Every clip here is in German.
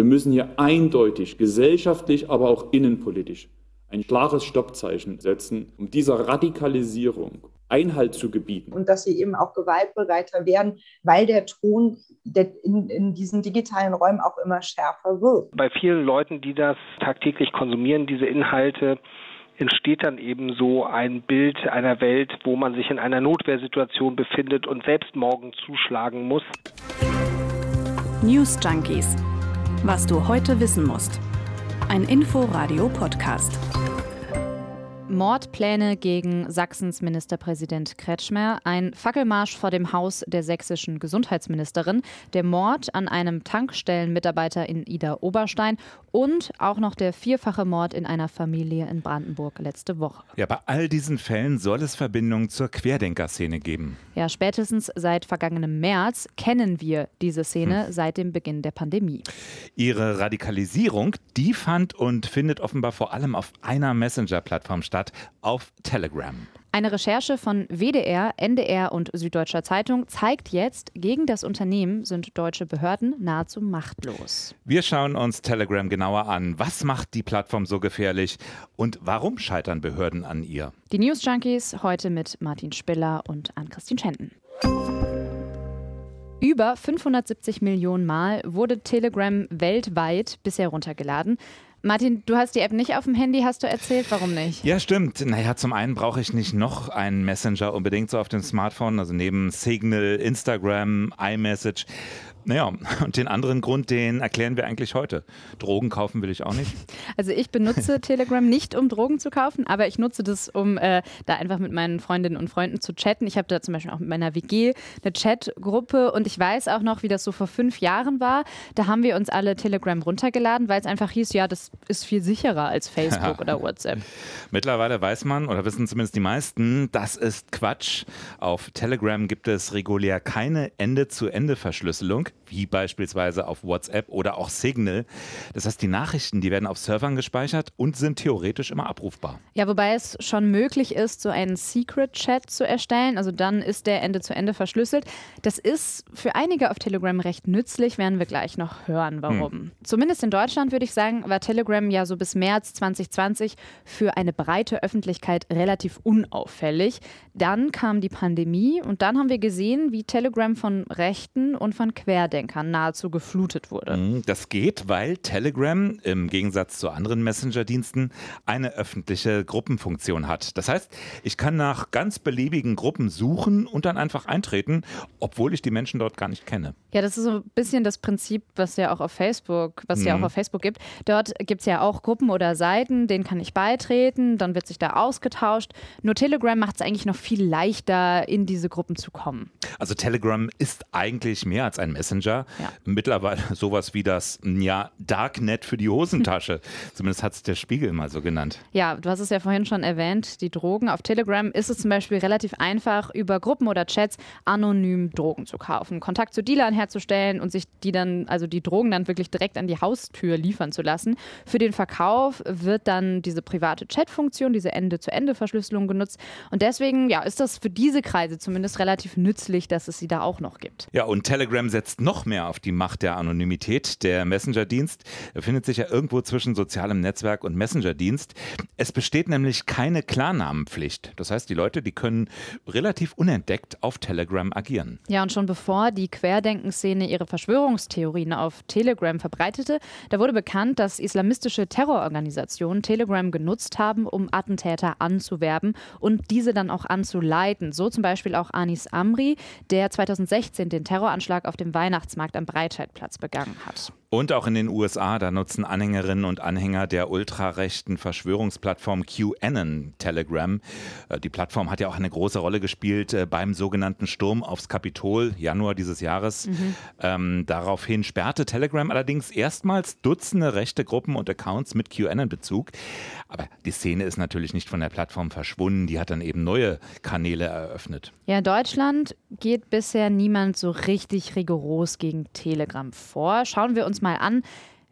Wir müssen hier eindeutig gesellschaftlich, aber auch innenpolitisch ein klares Stoppzeichen setzen, um dieser Radikalisierung Einhalt zu gebieten. Und dass sie eben auch gewaltbereiter werden, weil der Ton in, in diesen digitalen Räumen auch immer schärfer wird. Bei vielen Leuten, die das tagtäglich konsumieren, diese Inhalte, entsteht dann eben so ein Bild einer Welt, wo man sich in einer Notwehrsituation befindet und selbst morgen zuschlagen muss. News Junkies. Was du heute wissen musst. Ein Info-Radio-Podcast. Mordpläne gegen Sachsens Ministerpräsident Kretschmer, ein Fackelmarsch vor dem Haus der sächsischen Gesundheitsministerin, der Mord an einem Tankstellenmitarbeiter in Ida Oberstein und auch noch der vierfache Mord in einer Familie in Brandenburg letzte Woche. Ja, bei all diesen Fällen soll es Verbindungen zur Querdenker-Szene geben. Ja, spätestens seit vergangenem März kennen wir diese Szene hm. seit dem Beginn der Pandemie. Ihre Radikalisierung, die fand und findet offenbar vor allem auf einer Messenger-Plattform statt statt auf Telegram. Eine Recherche von WDR, NDR und Süddeutscher Zeitung zeigt jetzt, gegen das Unternehmen sind deutsche Behörden nahezu machtlos. Wir schauen uns Telegram genauer an. Was macht die Plattform so gefährlich und warum scheitern Behörden an ihr? Die News Junkies heute mit Martin Spiller und Ann-Christine Schenten. Über 570 Millionen Mal wurde Telegram weltweit bisher runtergeladen. Martin, du hast die App nicht auf dem Handy, hast du erzählt? Warum nicht? Ja, stimmt. Naja, zum einen brauche ich nicht noch einen Messenger unbedingt so auf dem Smartphone, also neben Signal, Instagram, iMessage naja, und den anderen Grund, den erklären wir eigentlich heute. Drogen kaufen will ich auch nicht. Also ich benutze Telegram nicht, um Drogen zu kaufen, aber ich nutze das, um äh, da einfach mit meinen Freundinnen und Freunden zu chatten. Ich habe da zum Beispiel auch mit meiner WG eine Chatgruppe und ich weiß auch noch, wie das so vor fünf Jahren war. Da haben wir uns alle Telegram runtergeladen, weil es einfach hieß, ja, das ist viel sicherer als Facebook oder WhatsApp. Mittlerweile weiß man, oder wissen zumindest die meisten, das ist Quatsch. Auf Telegram gibt es regulär keine Ende-zu-Ende-Verschlüsselung wie beispielsweise auf WhatsApp oder auch Signal. Das heißt, die Nachrichten, die werden auf Servern gespeichert und sind theoretisch immer abrufbar. Ja, wobei es schon möglich ist, so einen Secret-Chat zu erstellen. Also dann ist der Ende zu Ende verschlüsselt. Das ist für einige auf Telegram recht nützlich, werden wir gleich noch hören, warum. Hm. Zumindest in Deutschland würde ich sagen, war Telegram ja so bis März 2020 für eine breite Öffentlichkeit relativ unauffällig. Dann kam die Pandemie und dann haben wir gesehen, wie Telegram von Rechten und von Querdenkern nahezu geflutet wurde. Mhm, das geht, weil Telegram im Gegensatz zu anderen Messenger-Diensten eine öffentliche Gruppenfunktion hat. Das heißt, ich kann nach ganz beliebigen Gruppen suchen und dann einfach eintreten, obwohl ich die Menschen dort gar nicht kenne. Ja, das ist so ein bisschen das Prinzip, was ja auch auf Facebook, was mhm. ja auch mhm. auf Facebook gibt. Dort gibt es ja auch Gruppen oder Seiten, denen kann ich beitreten, dann wird sich da ausgetauscht. Nur Telegram macht es eigentlich noch viel leichter, in diese Gruppen zu kommen. Also Telegram ist eigentlich mehr als ein Messenger. Ja. Mittlerweile sowas wie das ja, Darknet für die Hosentasche. Zumindest hat es der Spiegel mal so genannt. Ja, du hast es ja vorhin schon erwähnt, die Drogen. Auf Telegram ist es zum Beispiel relativ einfach, über Gruppen oder Chats anonym Drogen zu kaufen, Kontakt zu Dealern herzustellen und sich die dann, also die Drogen dann wirklich direkt an die Haustür liefern zu lassen. Für den Verkauf wird dann diese private Chatfunktion, diese Ende-zu-Ende-Verschlüsselung genutzt. Und deswegen, ja, ist das für diese Kreise zumindest relativ nützlich, dass es sie da auch noch gibt. Ja, und Telegram setzt noch mehr auf die Macht der Anonymität. Der Messenger-Dienst befindet sich ja irgendwo zwischen sozialem Netzwerk und Messenger-Dienst. Es besteht nämlich keine Klarnamenpflicht. Das heißt, die Leute, die können relativ unentdeckt auf Telegram agieren. Ja, und schon bevor die Querdenkenszene ihre Verschwörungstheorien auf Telegram verbreitete, da wurde bekannt, dass islamistische Terrororganisationen Telegram genutzt haben, um Attentäter anzuwerben und diese dann auch anzuleiten. So zum Beispiel auch Anis Amri, der 2016 den Terroranschlag auf dem Weihnachtsmarkt am Breitscheidplatz begangen hat. Und auch in den USA, da nutzen Anhängerinnen und Anhänger der ultrarechten Verschwörungsplattform QAnon Telegram. Äh, die Plattform hat ja auch eine große Rolle gespielt äh, beim sogenannten Sturm aufs Kapitol, Januar dieses Jahres. Mhm. Ähm, daraufhin sperrte Telegram allerdings erstmals Dutzende rechte Gruppen und Accounts mit QAnon-Bezug. Aber die Szene ist natürlich nicht von der Plattform verschwunden. Die hat dann eben neue Kanäle eröffnet. Ja, in Deutschland geht bisher niemand so richtig rigoros gegen Telegram vor. Schauen wir uns mal an,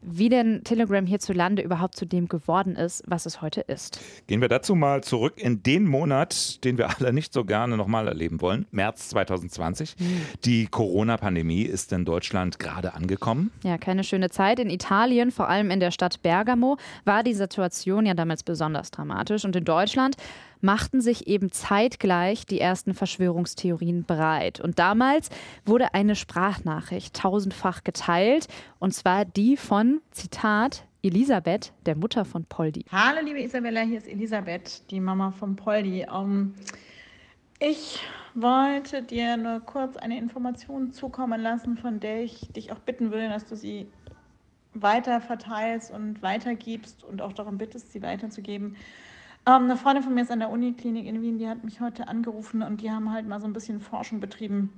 wie denn Telegram hierzulande überhaupt zu dem geworden ist, was es heute ist. Gehen wir dazu mal zurück in den Monat, den wir alle nicht so gerne nochmal erleben wollen, März 2020. Hm. Die Corona-Pandemie ist in Deutschland gerade angekommen. Ja, keine schöne Zeit. In Italien, vor allem in der Stadt Bergamo, war die Situation ja damals besonders dramatisch. Und in Deutschland machten sich eben zeitgleich die ersten Verschwörungstheorien breit. Und damals wurde eine Sprachnachricht tausendfach geteilt, und zwar die von, Zitat, Elisabeth, der Mutter von Poldi. Hallo, liebe Isabella, hier ist Elisabeth, die Mama von Poldi. Um, ähm, ich wollte dir nur kurz eine Information zukommen lassen, von der ich dich auch bitten will, dass du sie weiter verteilst und weitergibst und auch darum bittest, sie weiterzugeben. Ähm, eine Freundin von mir ist an der Uniklinik in Wien, die hat mich heute angerufen und die haben halt mal so ein bisschen Forschung betrieben,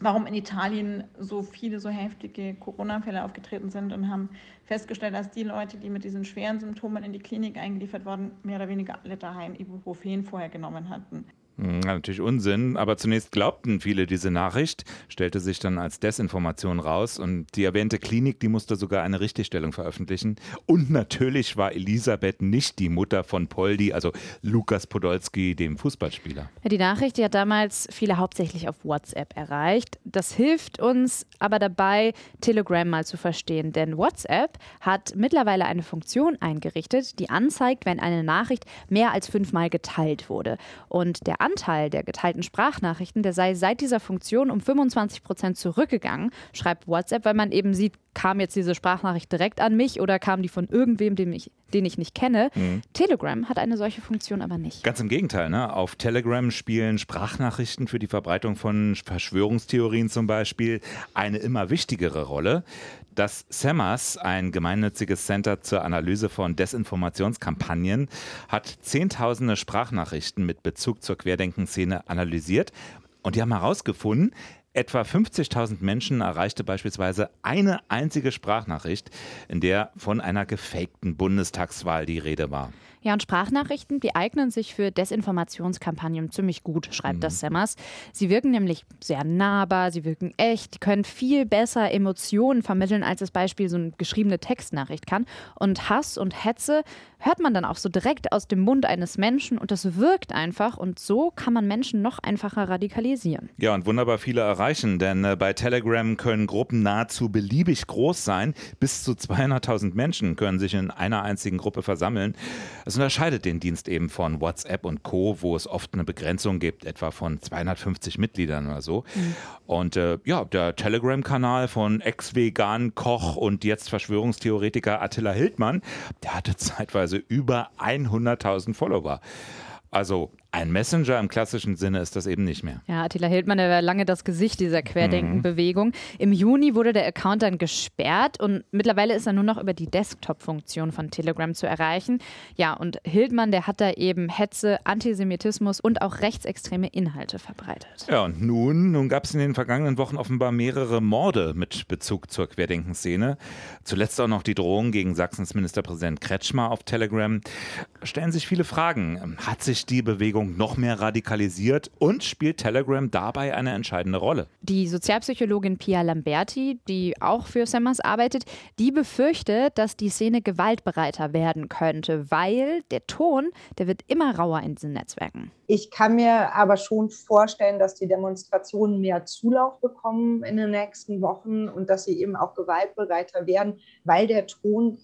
warum in Italien so viele so heftige Corona-Fälle aufgetreten sind und haben festgestellt, dass die Leute, die mit diesen schweren Symptomen in die Klinik eingeliefert wurden, mehr oder weniger alle daheim Ibuprofen vorher genommen hatten. Hm, natürlich Unsinn, aber zunächst glaubten viele diese Nachricht, stellte sich dann als Desinformation raus und die erwähnte Klinik, die musste sogar eine Richtigstellung veröffentlichen. Und natürlich war Elisabeth nicht die Mutter von Poldi, also Lukas Podolski, dem Fußballspieler. Die Nachricht, die hat damals viele hauptsächlich auf WhatsApp erreicht. Das hilft uns aber dabei, Telegram mal zu verstehen, denn WhatsApp hat mittlerweile eine Funktion eingerichtet, die anzeigt, wenn eine Nachricht mehr als fünfmal geteilt wurde. Und der Anteil der geteilten Sprachnachrichten, der sei seit dieser Funktion um 25 Prozent zurückgegangen, schreibt WhatsApp, weil man eben sieht, kam jetzt diese Sprachnachricht direkt an mich oder kam die von irgendwem, den ich, den ich nicht kenne. Mhm. Telegram hat eine solche Funktion aber nicht. Ganz im Gegenteil. Ne? Auf Telegram spielen Sprachnachrichten für die Verbreitung von Verschwörungstheorien zum Beispiel eine immer wichtigere Rolle. Das SEMAS, ein gemeinnütziges Center zur Analyse von Desinformationskampagnen, hat zehntausende Sprachnachrichten mit Bezug zur Querdenkenszene analysiert. Und die haben herausgefunden, Etwa 50.000 Menschen erreichte beispielsweise eine einzige Sprachnachricht, in der von einer gefakten Bundestagswahl die Rede war. Ja, und Sprachnachrichten, die eignen sich für Desinformationskampagnen ziemlich gut, schreibt mhm. das Semmers. Sie wirken nämlich sehr nahbar, sie wirken echt, die können viel besser Emotionen vermitteln, als das Beispiel so eine geschriebene Textnachricht kann. Und Hass und Hetze hört man dann auch so direkt aus dem Mund eines Menschen und das wirkt einfach und so kann man Menschen noch einfacher radikalisieren. Ja, und wunderbar viele erreichen, denn äh, bei Telegram können Gruppen nahezu beliebig groß sein. Bis zu 200.000 Menschen können sich in einer einzigen Gruppe versammeln. Es unterscheidet den Dienst eben von WhatsApp und Co., wo es oft eine Begrenzung gibt, etwa von 250 Mitgliedern oder so. Mhm. Und äh, ja, der Telegram-Kanal von Ex-Vegan, Koch und jetzt Verschwörungstheoretiker Attila Hildmann, der hatte zeitweise über 100.000 Follower. Also ein Messenger im klassischen Sinne ist das eben nicht mehr. Ja, Attila Hildmann, der war lange das Gesicht dieser Querdenken-Bewegung. Im Juni wurde der Account dann gesperrt und mittlerweile ist er nur noch über die Desktop-Funktion von Telegram zu erreichen. Ja, und Hildmann, der hat da eben Hetze, Antisemitismus und auch rechtsextreme Inhalte verbreitet. Ja, und nun, nun gab es in den vergangenen Wochen offenbar mehrere Morde mit Bezug zur Querdenkenszene. Zuletzt auch noch die Drohung gegen Sachsens Ministerpräsident Kretschmer auf Telegram. Stellen sich viele Fragen. Hat sich die Bewegung Bewegung noch mehr radikalisiert und spielt Telegram dabei eine entscheidende Rolle. Die Sozialpsychologin Pia Lamberti, die auch für Semmers arbeitet, die befürchtet, dass die Szene gewaltbereiter werden könnte, weil der Ton, der wird immer rauer in diesen Netzwerken. Ich kann mir aber schon vorstellen, dass die Demonstrationen mehr Zulauf bekommen in den nächsten Wochen und dass sie eben auch gewaltbereiter werden, weil der Ton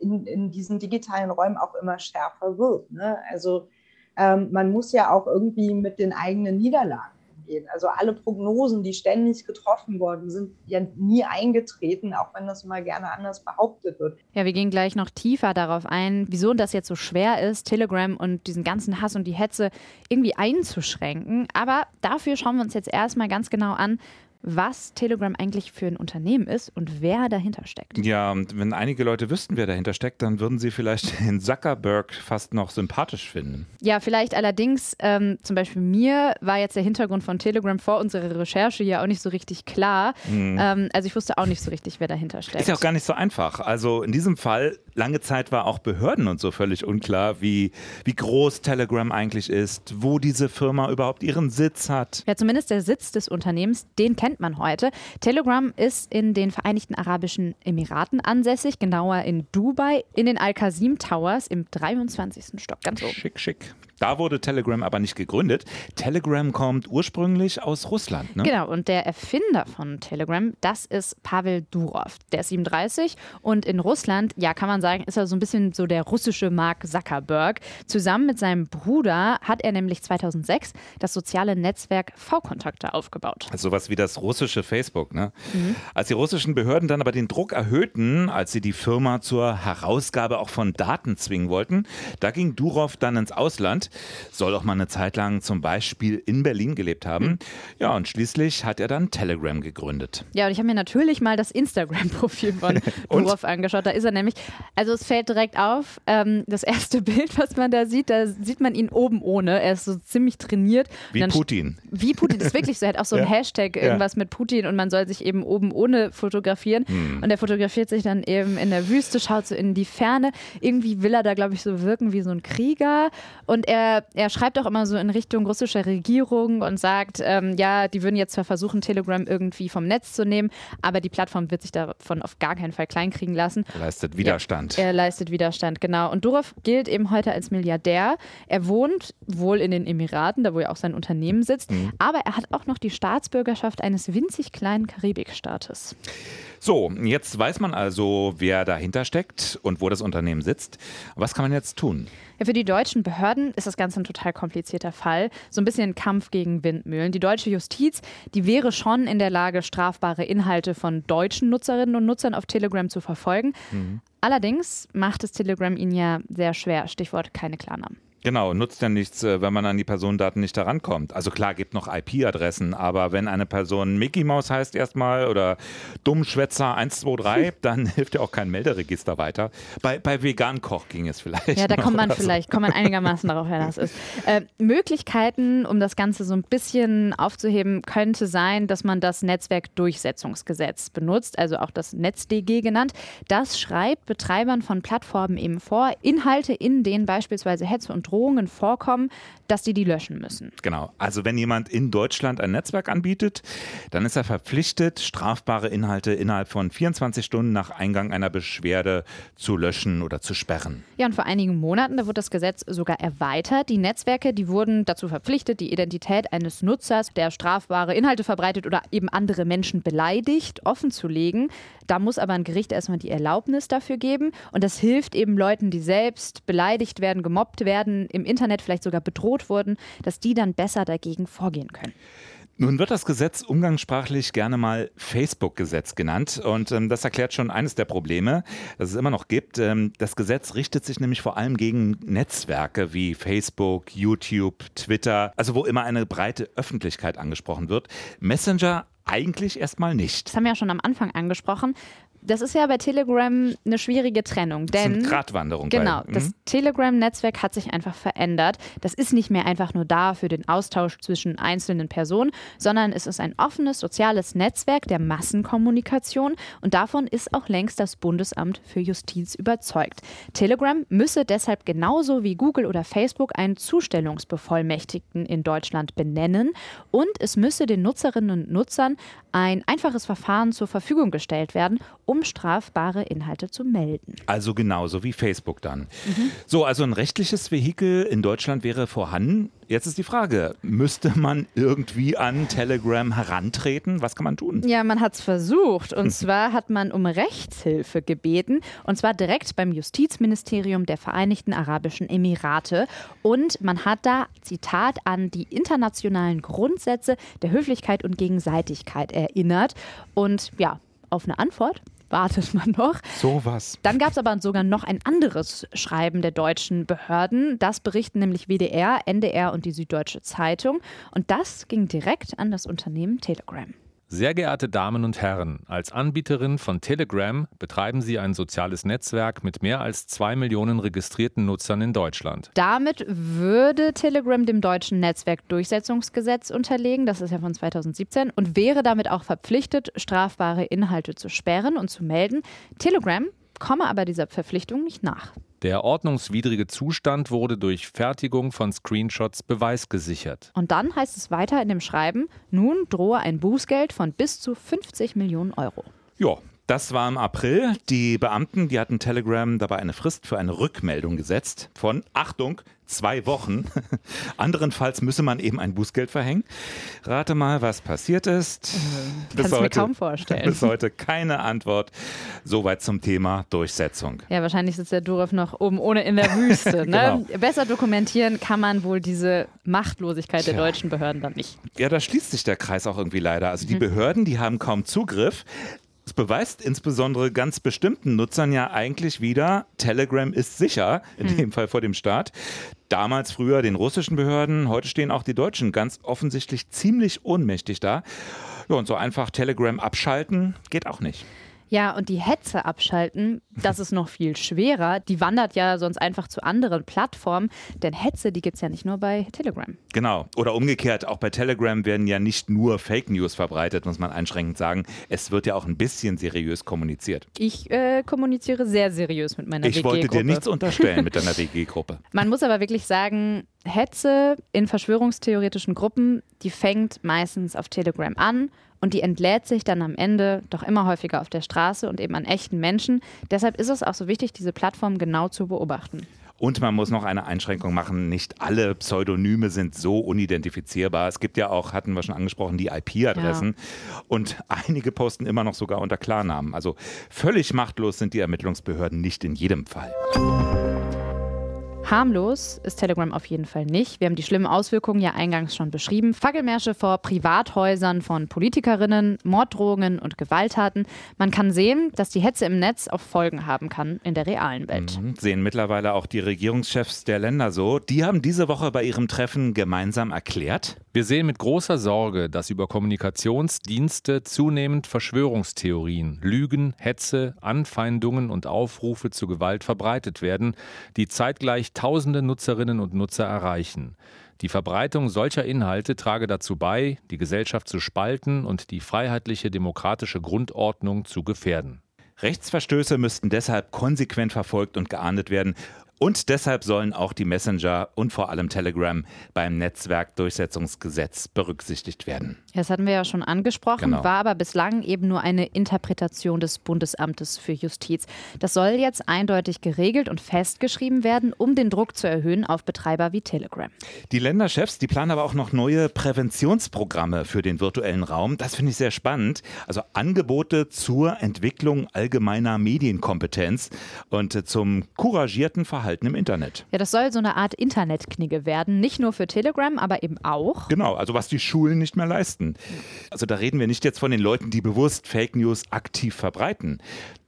in, in diesen digitalen Räumen auch immer schärfer wird. Ne? Also ähm, man muss ja auch irgendwie mit den eigenen Niederlagen umgehen. Also alle Prognosen, die ständig getroffen worden sind, ja nie eingetreten, auch wenn das mal gerne anders behauptet wird. Ja, wir gehen gleich noch tiefer darauf ein, wieso das jetzt so schwer ist, Telegram und diesen ganzen Hass und die Hetze irgendwie einzuschränken. Aber dafür schauen wir uns jetzt erstmal ganz genau an, was Telegram eigentlich für ein Unternehmen ist und wer dahinter steckt. Ja, und wenn einige Leute wüssten, wer dahinter steckt, dann würden sie vielleicht den Zuckerberg fast noch sympathisch finden. Ja, vielleicht allerdings, ähm, zum Beispiel mir war jetzt der Hintergrund von Telegram vor unserer Recherche ja auch nicht so richtig klar. Mhm. Ähm, also ich wusste auch nicht so richtig, wer dahinter steckt. Ist ja auch gar nicht so einfach. Also in diesem Fall lange Zeit war auch Behörden und so völlig unklar, wie, wie groß Telegram eigentlich ist, wo diese Firma überhaupt ihren Sitz hat. Ja, zumindest der Sitz des Unternehmens, den kennt man heute. Telegram ist in den Vereinigten Arabischen Emiraten ansässig, genauer in Dubai, in den Al-Qasim Towers im 23. Stock, ganz oben. Schick, schick. Da wurde Telegram aber nicht gegründet. Telegram kommt ursprünglich aus Russland. Ne? Genau, und der Erfinder von Telegram, das ist Pavel Durov. Der ist 37 und in Russland, ja, kann man sagen, ist er so ein bisschen so der russische Mark Zuckerberg. Zusammen mit seinem Bruder hat er nämlich 2006 das soziale Netzwerk V-Kontakte aufgebaut. Also sowas wie das russische Facebook. Ne? Mhm. Als die russischen Behörden dann aber den Druck erhöhten, als sie die Firma zur Herausgabe auch von Daten zwingen wollten, da ging Durov dann ins Ausland soll auch mal eine Zeit lang zum Beispiel in Berlin gelebt haben. Hm. Ja, und schließlich hat er dann Telegram gegründet. Ja, und ich habe mir natürlich mal das Instagram-Profil von Durov angeschaut. Da ist er nämlich, also es fällt direkt auf, ähm, das erste Bild, was man da sieht, da sieht man ihn oben ohne. Er ist so ziemlich trainiert. Wie Putin. Wie Putin, das ist wirklich so. Er hat auch so ein ja. Hashtag, irgendwas ja. mit Putin und man soll sich eben oben ohne fotografieren. Hm. Und er fotografiert sich dann eben in der Wüste, schaut so in die Ferne. Irgendwie will er da, glaube ich, so wirken wie so ein Krieger. Und er er, schreibt auch immer so in Richtung russischer Regierung und sagt, ähm, ja, die würden jetzt zwar versuchen, Telegram irgendwie vom Netz zu nehmen, aber die Plattform wird sich davon auf gar keinen Fall kleinkriegen lassen. Leistet Widerstand. Ja, er leistet Widerstand, genau. Und Durov gilt eben heute als Milliardär. Er wohnt wohl in den Emiraten, da wo ja auch sein Unternehmen sitzt, mhm. aber er hat auch noch die Staatsbürgerschaft eines winzig kleinen Karibikstaates. So, jetzt weiß man also, wer dahinter steckt und wo das Unternehmen sitzt. Was kann man jetzt tun? Ja, für die deutschen Behörden ist das Ganze ein total komplizierter Fall. So ein bisschen ein Kampf gegen Windmühlen. Die deutsche Justiz, die wäre schon in der Lage, strafbare Inhalte von deutschen Nutzerinnen und Nutzern auf Telegram zu verfolgen. Mhm. Allerdings macht es Telegram ihnen ja sehr schwer. Stichwort keine Klarnamen. Genau, nutzt ja nichts, äh, wenn man an die Personendaten nicht herankommt. Also klar, gibt noch IP-Adressen, aber wenn eine Person Mickey Mouse heißt erstmal oder Dummschwätzer 123, dann hilft ja auch kein Melderegister weiter. Bei, bei Vegan-Koch ging es vielleicht. Ja, da kommt man vielleicht, kommt man einigermaßen darauf, wer das ist. Äh, Möglichkeiten, um das Ganze so ein bisschen aufzuheben, könnte sein, dass man das Netzwerkdurchsetzungsgesetz benutzt, also auch das NetzDG genannt. Das schreibt Betreibern von Plattformen eben vor, Inhalte, in denen beispielsweise Hetze und Drohungen vorkommen, dass die die löschen müssen. Genau. Also wenn jemand in Deutschland ein Netzwerk anbietet, dann ist er verpflichtet, strafbare Inhalte innerhalb von 24 Stunden nach Eingang einer Beschwerde zu löschen oder zu sperren. Ja, und vor einigen Monaten, da wurde das Gesetz sogar erweitert. Die Netzwerke, die wurden dazu verpflichtet, die Identität eines Nutzers, der strafbare Inhalte verbreitet oder eben andere Menschen beleidigt, offenzulegen. Da muss aber ein Gericht erstmal die Erlaubnis dafür geben. Und das hilft eben Leuten, die selbst beleidigt werden, gemobbt werden, im Internet vielleicht sogar bedroht wurden, dass die dann besser dagegen vorgehen können. Nun wird das Gesetz umgangssprachlich gerne mal Facebook-Gesetz genannt. Und ähm, das erklärt schon eines der Probleme, das es immer noch gibt. Ähm, das Gesetz richtet sich nämlich vor allem gegen Netzwerke wie Facebook, YouTube, Twitter, also wo immer eine breite Öffentlichkeit angesprochen wird. Messenger eigentlich erstmal nicht. Das haben wir ja schon am Anfang angesprochen das ist ja bei Telegram eine schwierige Trennung. Denn, das ist Gratwanderung. Genau, bei, das mhm. Telegram-Netzwerk hat sich einfach verändert. Das ist nicht mehr einfach nur da für den Austausch zwischen einzelnen Personen, sondern es ist ein offenes soziales Netzwerk der Massenkommunikation und davon ist auch längst das Bundesamt für Justiz überzeugt. Telegram müsse deshalb genauso wie Google oder Facebook einen Zustellungsbevollmächtigten in Deutschland benennen und es müsse den Nutzerinnen und Nutzern ein einfaches Verfahren zur Verfügung gestellt werden, um um strafbare Inhalte zu melden. Also genauso wie Facebook dann. Mhm. So, also ein rechtliches Vehikel in Deutschland wäre vorhanden. Jetzt ist die Frage, müsste man irgendwie an Telegram herantreten? Was kann man tun? Ja, man hat es versucht. Und zwar hat man um Rechtshilfe gebeten. Und zwar direkt beim Justizministerium der Vereinigten Arabischen Emirate. Und man hat da, Zitat, an die internationalen Grundsätze der Höflichkeit und Gegenseitigkeit erinnert. Und ja, auf eine Antwort wartet man noch. So was. Dann gab es aber sogar noch ein anderes Schreiben der deutschen Behörden. Das berichten nämlich WDR, NDR und die Süddeutsche Zeitung. Und das ging direkt an das Unternehmen Telegram. Sehr geehrte Damen und Herren, als Anbieterin von Telegram betreiben Sie ein soziales Netzwerk mit mehr als zwei Millionen registrierten Nutzern in Deutschland. Damit würde Telegram dem deutschen Netzwerkdurchsetzungsgesetz unterlegen, das ist ja von 2017, und wäre damit auch verpflichtet, strafbare Inhalte zu sperren und zu melden. Telegram komme aber dieser Verpflichtung nicht nach. Der ordnungswidrige Zustand wurde durch Fertigung von Screenshots beweisgesichert. Und dann heißt es weiter in dem Schreiben, nun drohe ein Bußgeld von bis zu 50 Millionen Euro. Ja, das war im April. Die Beamten, die hatten Telegram dabei eine Frist für eine Rückmeldung gesetzt von, Achtung, zwei Wochen. Anderenfalls müsse man eben ein Bußgeld verhängen. Rate mal, was passiert ist. Äh, Kannst du mir kaum vorstellen. Bis heute keine Antwort. Soweit zum Thema Durchsetzung. Ja, wahrscheinlich sitzt der Durov noch oben ohne in der Wüste. Ne? genau. Besser dokumentieren kann man wohl diese Machtlosigkeit Tja. der deutschen Behörden dann nicht. Ja, da schließt sich der Kreis auch irgendwie leider. Also die mhm. Behörden, die haben kaum Zugriff. Beweist insbesondere ganz bestimmten Nutzern ja eigentlich wieder, Telegram ist sicher, in hm. dem Fall vor dem Staat. Damals früher den russischen Behörden, heute stehen auch die Deutschen ganz offensichtlich ziemlich ohnmächtig da. Ja, und so einfach Telegram abschalten geht auch nicht. Ja, und die Hetze abschalten, das ist noch viel schwerer. Die wandert ja sonst einfach zu anderen Plattformen, denn Hetze, die gibt es ja nicht nur bei Telegram. Genau. Oder umgekehrt, auch bei Telegram werden ja nicht nur Fake News verbreitet, muss man einschränkend sagen. Es wird ja auch ein bisschen seriös kommuniziert. Ich äh, kommuniziere sehr seriös mit meiner WG-Gruppe. Ich wollte dir nichts unterstellen mit deiner WG-Gruppe. Man muss aber wirklich sagen, Hetze in verschwörungstheoretischen Gruppen, die fängt meistens auf Telegram an und die entlädt sich dann am Ende doch immer häufiger auf der Straße und eben an echten Menschen. Deshalb ist es auch so wichtig, diese Plattform genau zu beobachten. Und man muss noch eine Einschränkung machen. Nicht alle Pseudonyme sind so unidentifizierbar. Es gibt ja auch, hatten wir schon angesprochen, die IP-Adressen. Ja. Und einige posten immer noch sogar unter Klarnamen. Also völlig machtlos sind die Ermittlungsbehörden nicht in jedem Fall. Harmlos ist Telegram auf jeden Fall nicht. Wir haben die schlimmen Auswirkungen ja eingangs schon beschrieben. Fackelmärsche vor Privathäusern von Politikerinnen, Morddrohungen und Gewalttaten. Man kann sehen, dass die Hetze im Netz auch Folgen haben kann in der realen Welt. Mhm. Sehen mittlerweile auch die Regierungschefs der Länder so. Die haben diese Woche bei ihrem Treffen gemeinsam erklärt. Wir sehen mit großer Sorge, dass über Kommunikationsdienste zunehmend Verschwörungstheorien, Lügen, Hetze, Anfeindungen und Aufrufe zu Gewalt verbreitet werden, die zeitgleich tausende Nutzerinnen und Nutzer erreichen. Die Verbreitung solcher Inhalte trage dazu bei, die Gesellschaft zu spalten und die freiheitliche demokratische Grundordnung zu gefährden. Rechtsverstöße müssten deshalb konsequent verfolgt und geahndet werden. Und deshalb sollen auch die Messenger und vor allem Telegram beim Netzwerkdurchsetzungsgesetz berücksichtigt werden. Das hatten wir ja schon angesprochen, genau. war aber bislang eben nur eine Interpretation des Bundesamtes für Justiz. Das soll jetzt eindeutig geregelt und festgeschrieben werden, um den Druck zu erhöhen auf Betreiber wie Telegram. Die Länderchefs, die planen aber auch noch neue Präventionsprogramme für den virtuellen Raum. Das finde ich sehr spannend. Also Angebote zur Entwicklung allgemeiner Medienkompetenz und zum couragierten Verhalten Verhalten im Internet. Ja, das soll so eine Art Internetknigge werden, nicht nur für Telegram, aber eben auch. Genau, also was die Schulen nicht mehr leisten. Also da reden wir nicht jetzt von den Leuten, die bewusst Fake News aktiv verbreiten.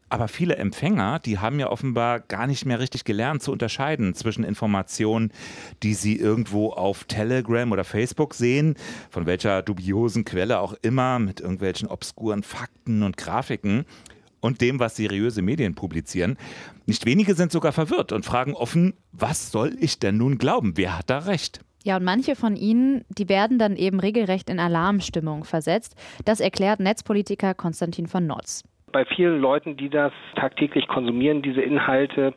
Aber viele Empfänger, die haben ja offenbar gar nicht mehr richtig gelernt zu unterscheiden zwischen Informationen, die sie irgendwo auf Telegram oder Facebook sehen, von welcher dubiosen Quelle auch immer, mit irgendwelchen obskuren Fakten und Grafiken, und dem, was seriöse Medien publizieren. Nicht wenige sind sogar verwirrt und fragen offen, was soll ich denn nun glauben? Wer hat da recht? Ja, und manche von ihnen, die werden dann eben regelrecht in Alarmstimmung versetzt. Das erklärt Netzpolitiker Konstantin von Notz. Bei vielen Leuten, die das tagtäglich konsumieren, diese Inhalte,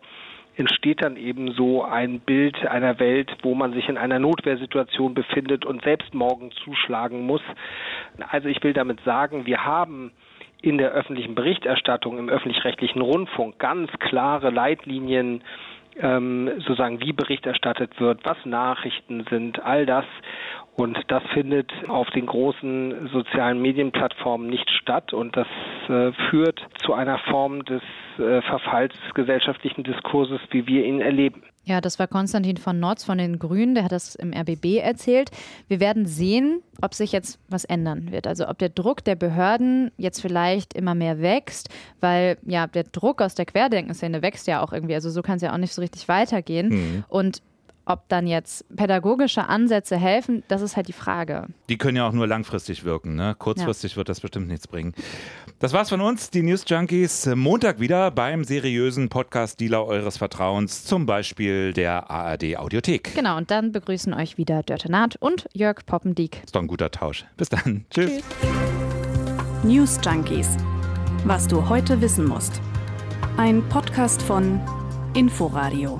entsteht dann eben so ein Bild einer Welt, wo man sich in einer Notwehrsituation befindet und selbst morgen zuschlagen muss. Also ich will damit sagen, wir haben in der öffentlichen Berichterstattung im öffentlich-rechtlichen Rundfunk ganz klare Leitlinien ähm, sozusagen wie Bericht erstattet wird, was Nachrichten sind, all das. Und das findet auf den großen sozialen Medienplattformen nicht statt und das äh, führt zu einer Form des äh, Verfalls des gesellschaftlichen Diskurses, wie wir ihn erleben. Ja, das war Konstantin von Notz von den Grünen, der hat das im RBB erzählt. Wir werden sehen, ob sich jetzt was ändern wird. Also ob der Druck der Behörden jetzt vielleicht immer mehr wächst, weil ja der Druck aus der Querdenkenszene wächst ja auch irgendwie. Also so kann es ja auch nicht so richtig weitergehen. Mhm. Und ob dann jetzt pädagogische Ansätze helfen, das ist halt die Frage. Die können ja auch nur langfristig wirken. Ne? Kurzfristig ja. wird das bestimmt nichts bringen. Das war's von uns, die News Junkies. Montag wieder beim seriösen Podcast-Dealer eures Vertrauens, zum Beispiel der ARD Audiothek. Genau, und dann begrüßen euch wieder Dörte Naht und Jörg Poppendiek. Ist doch ein guter Tausch. Bis dann. Tschüss. Tschüss. News Junkies. Was du heute wissen musst. Ein Podcast von Inforadio.